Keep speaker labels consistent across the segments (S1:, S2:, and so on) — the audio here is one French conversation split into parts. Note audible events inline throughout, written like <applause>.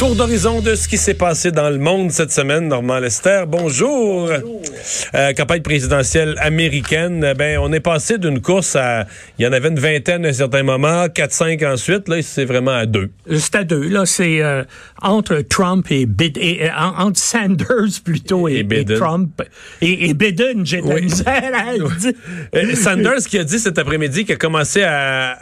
S1: Tour d'horizon de ce qui s'est passé dans le monde cette semaine. Normand Lester, bonjour. Euh, campagne présidentielle américaine. Eh Ben, on est passé d'une course à, il y en avait une vingtaine à un certain moment, 4-5 ensuite. Là, c'est vraiment à deux.
S2: C'est à deux. Là, c'est euh, entre Trump et, Biden, et euh, entre Sanders plutôt et,
S1: Et
S2: et
S1: Biden.
S2: Trump et, et Biden. J'ai
S1: Oui. Euh, <laughs> Sanders qui a dit cet après-midi qu'il a commencé à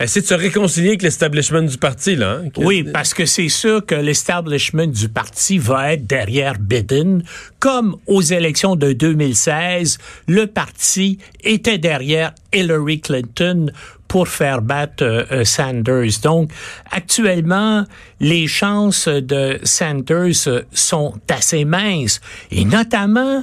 S1: essayer de se réconcilier avec l'establishment du parti, là. hein,
S2: Oui, parce que c'est sûr que l'establishment du parti va être derrière Biden. Comme aux élections de 2016, le parti était derrière Hillary Clinton pour faire battre euh, euh, Sanders. Donc, actuellement, les chances de Sanders euh, sont assez minces. Et notamment,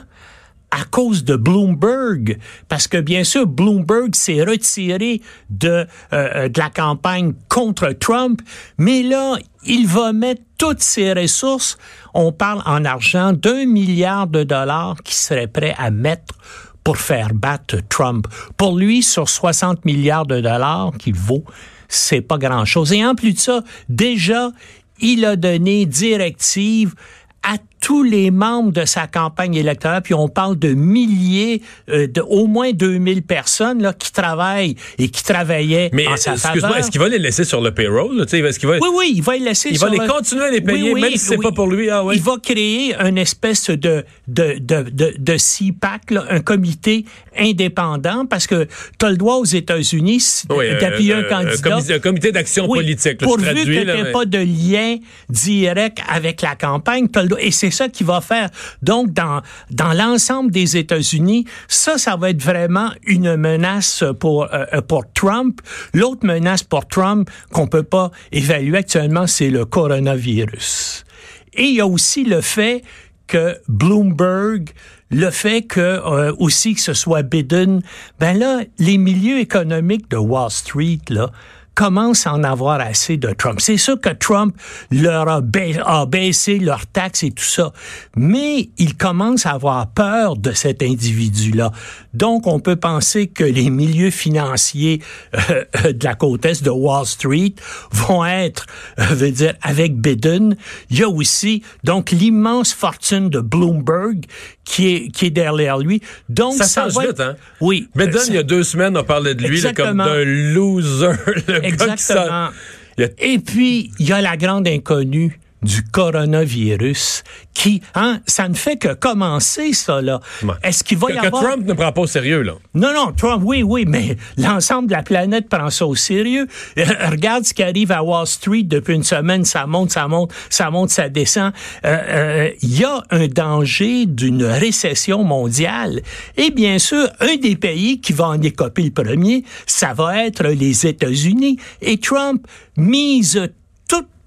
S2: à cause de Bloomberg, parce que bien sûr Bloomberg s'est retiré de, euh, euh, de la campagne contre Trump, mais là il va mettre toutes ses ressources, on parle en argent d'un milliard de dollars qu'il serait prêt à mettre pour faire battre Trump. Pour lui, sur 60 milliards de dollars qu'il vaut, c'est pas grand-chose. Et en plus de ça, déjà, il a donné directive à tous les membres de sa campagne électorale, puis on parle de milliers, euh, de au moins 2000 personnes là, qui travaillent et qui travaillaient
S1: Mais
S2: en sa
S1: excuse-moi, est-ce qu'il va les laisser sur le payroll? là? Tu sais, Est-ce va...
S2: Oui, oui, il va les laisser.
S1: Il
S2: sur
S1: va les
S2: le-
S1: continuer à les payer, même si c'est pas pour lui? Ah.
S2: Il va créer une espèce de de de de, de CPAC, là, un comité indépendant, parce que tu as le droit aux États-Unis
S1: euh,
S2: d'appuyer
S1: euh,
S2: un candidat.
S1: comité- un comité d'action politique. là, je
S2: pourvu
S1: traduis,
S2: que
S1: mais-
S2: pas de lien direct avec la campagne, t'as le droit- et c'est ça qu'il va faire. Donc, dans, dans l'ensemble des États-Unis, ça, ça va être vraiment une menace pour, euh, euh, pour Trump. L'autre menace pour Trump qu'on peut pas évaluer actuellement, c'est le coronavirus. Et il y a aussi le fait que Bloomberg, le fait que euh, aussi que ce soit Biden, ben là, les milieux économiques de Wall Street, là, commencent à en avoir assez de Trump. C'est sûr que Trump leur a, ba- a baissé leurs taxes et tout ça, mais ils commencent à avoir peur de cet individu-là. Donc, on peut penser que les milieux financiers euh, euh, de la côte est de Wall Street vont être, euh, veut dire, avec Biden. Il y a aussi, donc, l'immense fortune de Bloomberg qui est, qui est derrière lui. Donc,
S1: Ça
S2: ça,
S1: change
S2: va
S1: vite, hein?
S2: Oui.
S1: Biden,
S2: Ça-
S1: il y a deux semaines, on parlait de lui là, comme d'un loser. le
S2: Exactement. Et puis, il y a la grande inconnue du coronavirus qui, hein, ça ne fait que commencer, ça, là.
S1: Ouais.
S2: Est-ce qu'il va
S1: que,
S2: y
S1: que
S2: avoir...
S1: Trump ne prend pas au sérieux, là?
S2: Non, non, Trump, oui, oui, mais <laughs> l'ensemble de la planète prend ça au sérieux. Euh, regarde ce qui arrive à Wall Street depuis une semaine, ça monte, ça monte, ça monte, ça descend. Euh, euh, Il y a un danger d'une récession mondiale. Et bien sûr, un des pays qui va en écoper le premier, ça va être les États-Unis. Et Trump mise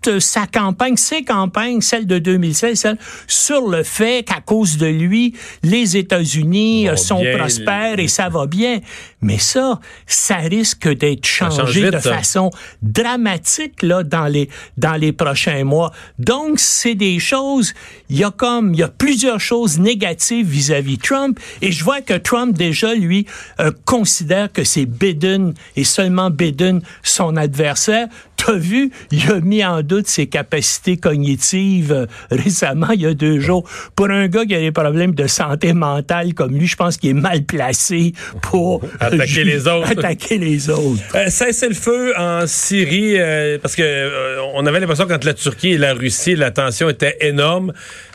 S2: toute sa campagne, ses campagnes, celle de 2016, celle, sur le fait qu'à cause de lui, les États-Unis euh, sont
S1: bien,
S2: prospères et ça va bien. Mais ça, ça risque d'être changé
S1: vite,
S2: de
S1: ça.
S2: façon dramatique là dans les dans les prochains mois. Donc c'est des choses, il y a comme il y a plusieurs choses négatives vis-à-vis de Trump et je vois que Trump déjà lui euh, considère que c'est Biden et seulement Biden son adversaire. T'as vu, il a mis en doute ses capacités cognitives euh, récemment, il y a deux jours. Pour un gars qui a des problèmes de santé mentale comme lui, je pense qu'il est mal placé pour <laughs>
S1: Attaquer les autres.
S2: Attaquer les autres.
S1: Euh, cessez le feu en Syrie euh, parce que euh, on avait l'impression qu'entre la Turquie et la Russie, la tension était énorme.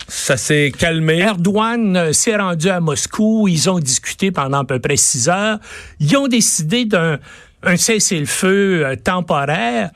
S1: Ça s'est calmé.
S2: Erdogan s'est rendu à Moscou. Ils ont discuté pendant à peu près six heures. Ils ont décidé d'un un cessez-le-feu temporaire.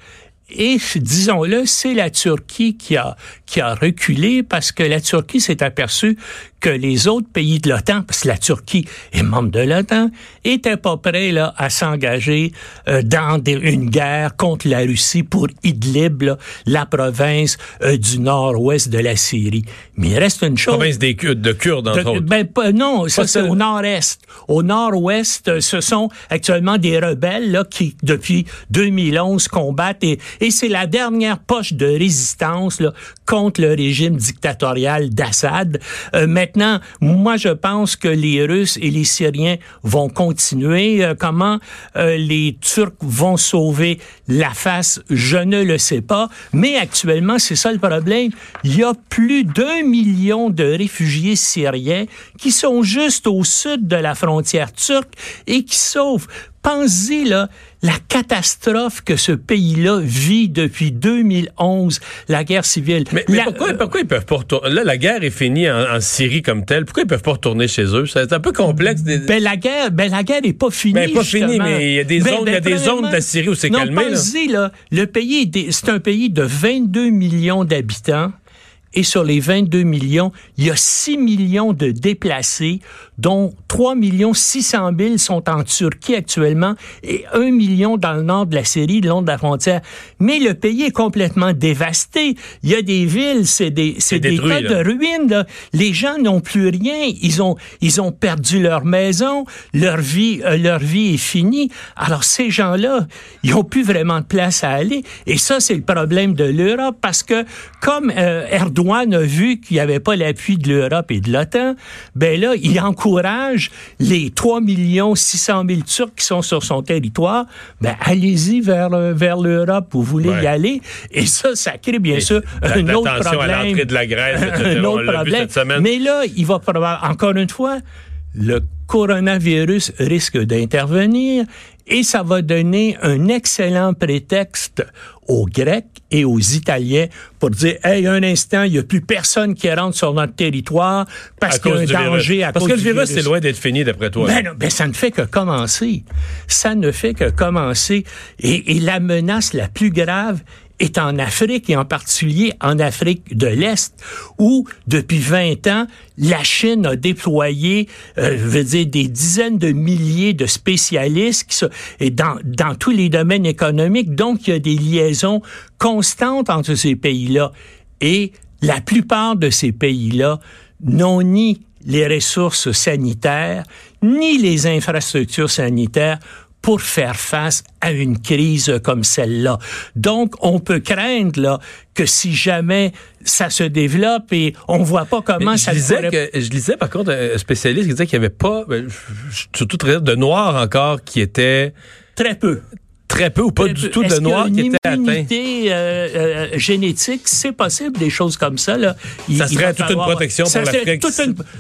S2: Et disons-le, c'est la Turquie qui a qui a reculé parce que la Turquie s'est aperçue que les autres pays de l'OTAN, parce que la Turquie est membre de l'OTAN, étaient pas prêts là, à s'engager euh, dans une guerre contre la Russie pour Idlib, la province euh, du nord-ouest de la Syrie. Mais il reste une chose.
S1: Province des Kurdes, de Kurdes, entre autres.
S2: Ben, non, ça c'est au nord-est. Au nord-ouest, euh, ce sont actuellement des rebelles là, qui, depuis 2011, combattent et, et c'est la dernière poche de résistance là, contre le régime dictatorial d'Assad. Euh, maintenant, moi, je pense que les Russes et les Syriens vont continuer. Euh, comment euh, les Turcs vont sauver la face, je ne le sais pas. Mais actuellement, c'est ça le problème. Il y a plus d'un million de réfugiés syriens qui sont juste au sud de la frontière turque et qui sauvent Pensez là, la catastrophe que ce pays-là vit depuis 2011, la guerre civile.
S1: Mais, pourquoi, pourquoi, ils peuvent pas retourner? Là, la guerre est finie en, Syrie comme telle. Pourquoi ils peuvent pas retourner chez eux? C'est un peu complexe.
S2: Ben, la guerre, ben, la guerre est pas finie. Ben,
S1: pas finie, mais il y a des ben, zones, il y a ben, des zones de la Syrie où c'est calmé.
S2: Pensez, là. le pays, c'est un pays de 22 millions d'habitants et sur les 22 millions, il y a 6 millions de déplacés, dont 3 millions 600 000 sont en Turquie actuellement et 1 million dans le nord de la Syrie, le long de la frontière. Mais le pays est complètement dévasté. Il y a des villes, c'est des, c'est des tas de ruines. Là. Les gens n'ont plus rien. Ils ont, ils ont perdu leur maison. Leur vie, euh, leur vie est finie. Alors ces gens-là, ils ont plus vraiment de place à aller. Et ça, c'est le problème de l'Europe parce que comme euh, Erdogan Erdogan a vu qu'il n'y avait pas l'appui de l'Europe et de l'OTAN, ben là, il encourage les 3 millions 600 000 Turcs qui sont sur son territoire, ben allez-y vers, vers l'Europe, vous voulez y aller. Et ça, ça crée bien sûr un autre problème.
S1: à l'entrée de la Grèce, <laughs>
S2: un autre problème. Mais là, il va probablement, encore une fois, le coronavirus risque d'intervenir et ça va donner un excellent prétexte aux Grecs et aux Italiens pour dire hey un instant il y a plus personne qui rentre sur notre territoire parce qu'il y a un danger à
S1: parce que le virus, c'est loin d'être fini d'après toi.
S2: Ben, non, ben ça ne fait que commencer. Ça ne fait que commencer et, et la menace la plus grave est en Afrique et en particulier en Afrique de l'Est où depuis 20 ans la Chine a déployé euh, je veux dire des dizaines de milliers de spécialistes qui et dans dans tous les domaines économiques. Donc il y a des liaisons constantes entre ces pays-là. Et la plupart de ces pays-là n'ont ni les ressources sanitaires, ni les infrastructures sanitaires pour faire face à une crise comme celle-là. Donc, on peut craindre là que si jamais ça se développe et on voit pas comment ça
S1: disait pourrait... que, Je lisais par contre un spécialiste qui disait qu'il n'y avait pas, ben, surtout de noirs encore qui étaient
S2: très peu
S1: très peu ou pas du tout de noirs qui étaient atteints.
S2: Euh, euh, génétique, c'est possible, des choses comme ça. Là.
S1: ça serait toute une protection pour l'Afrique.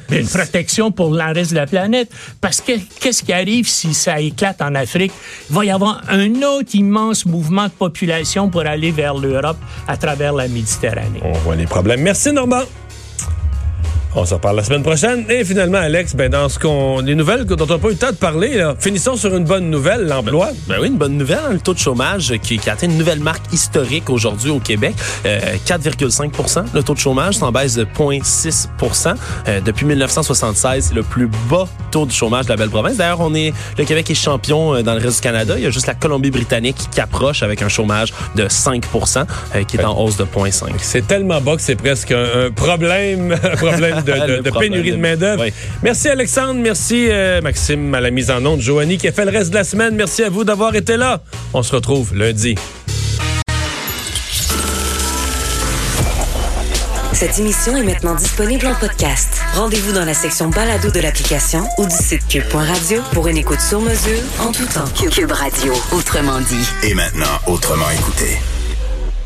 S2: Une, une protection pour le reste de la planète. Parce que qu'est-ce qui arrive si ça éclate en Afrique? Il va y avoir un autre immense mouvement de population pour aller vers l'Europe à travers la Méditerranée.
S1: On voit les problèmes. Merci, Normand. On se reparle la semaine prochaine. Et finalement, Alex, ben dans ce qu'on, les nouvelles dont on n'a pas eu le temps de parler, là, finissons sur une bonne nouvelle, l'emploi.
S3: Ben, oui, une bonne nouvelle. Hein, le taux de chômage qui, qui atteint une nouvelle marque historique aujourd'hui au Québec, 4,5% euh, Le taux de chômage s'en baisse de 0,6% euh, Depuis 1976, le plus bas taux de chômage de la belle province. D'ailleurs, on est, le Québec est champion euh, dans le reste du Canada. Il y a juste la Colombie-Britannique qui approche avec un chômage de 5% qui est en hausse de 0,5
S1: C'est tellement bas que c'est presque un, un problème, <laughs> un problème de, pénurie de main-d'œuvre. Merci Alexandre, merci euh, Maxime à la mise en onde, Joanie qui a fait le reste de la semaine. Merci à vous d'avoir été là. On se retrouve lundi.
S4: Cette émission est maintenant disponible en podcast. Rendez-vous dans la section balado de l'application ou du site cube.radio pour une écoute sur mesure en tout temps. Cube Radio, autrement dit.
S5: Et maintenant, autrement écouté.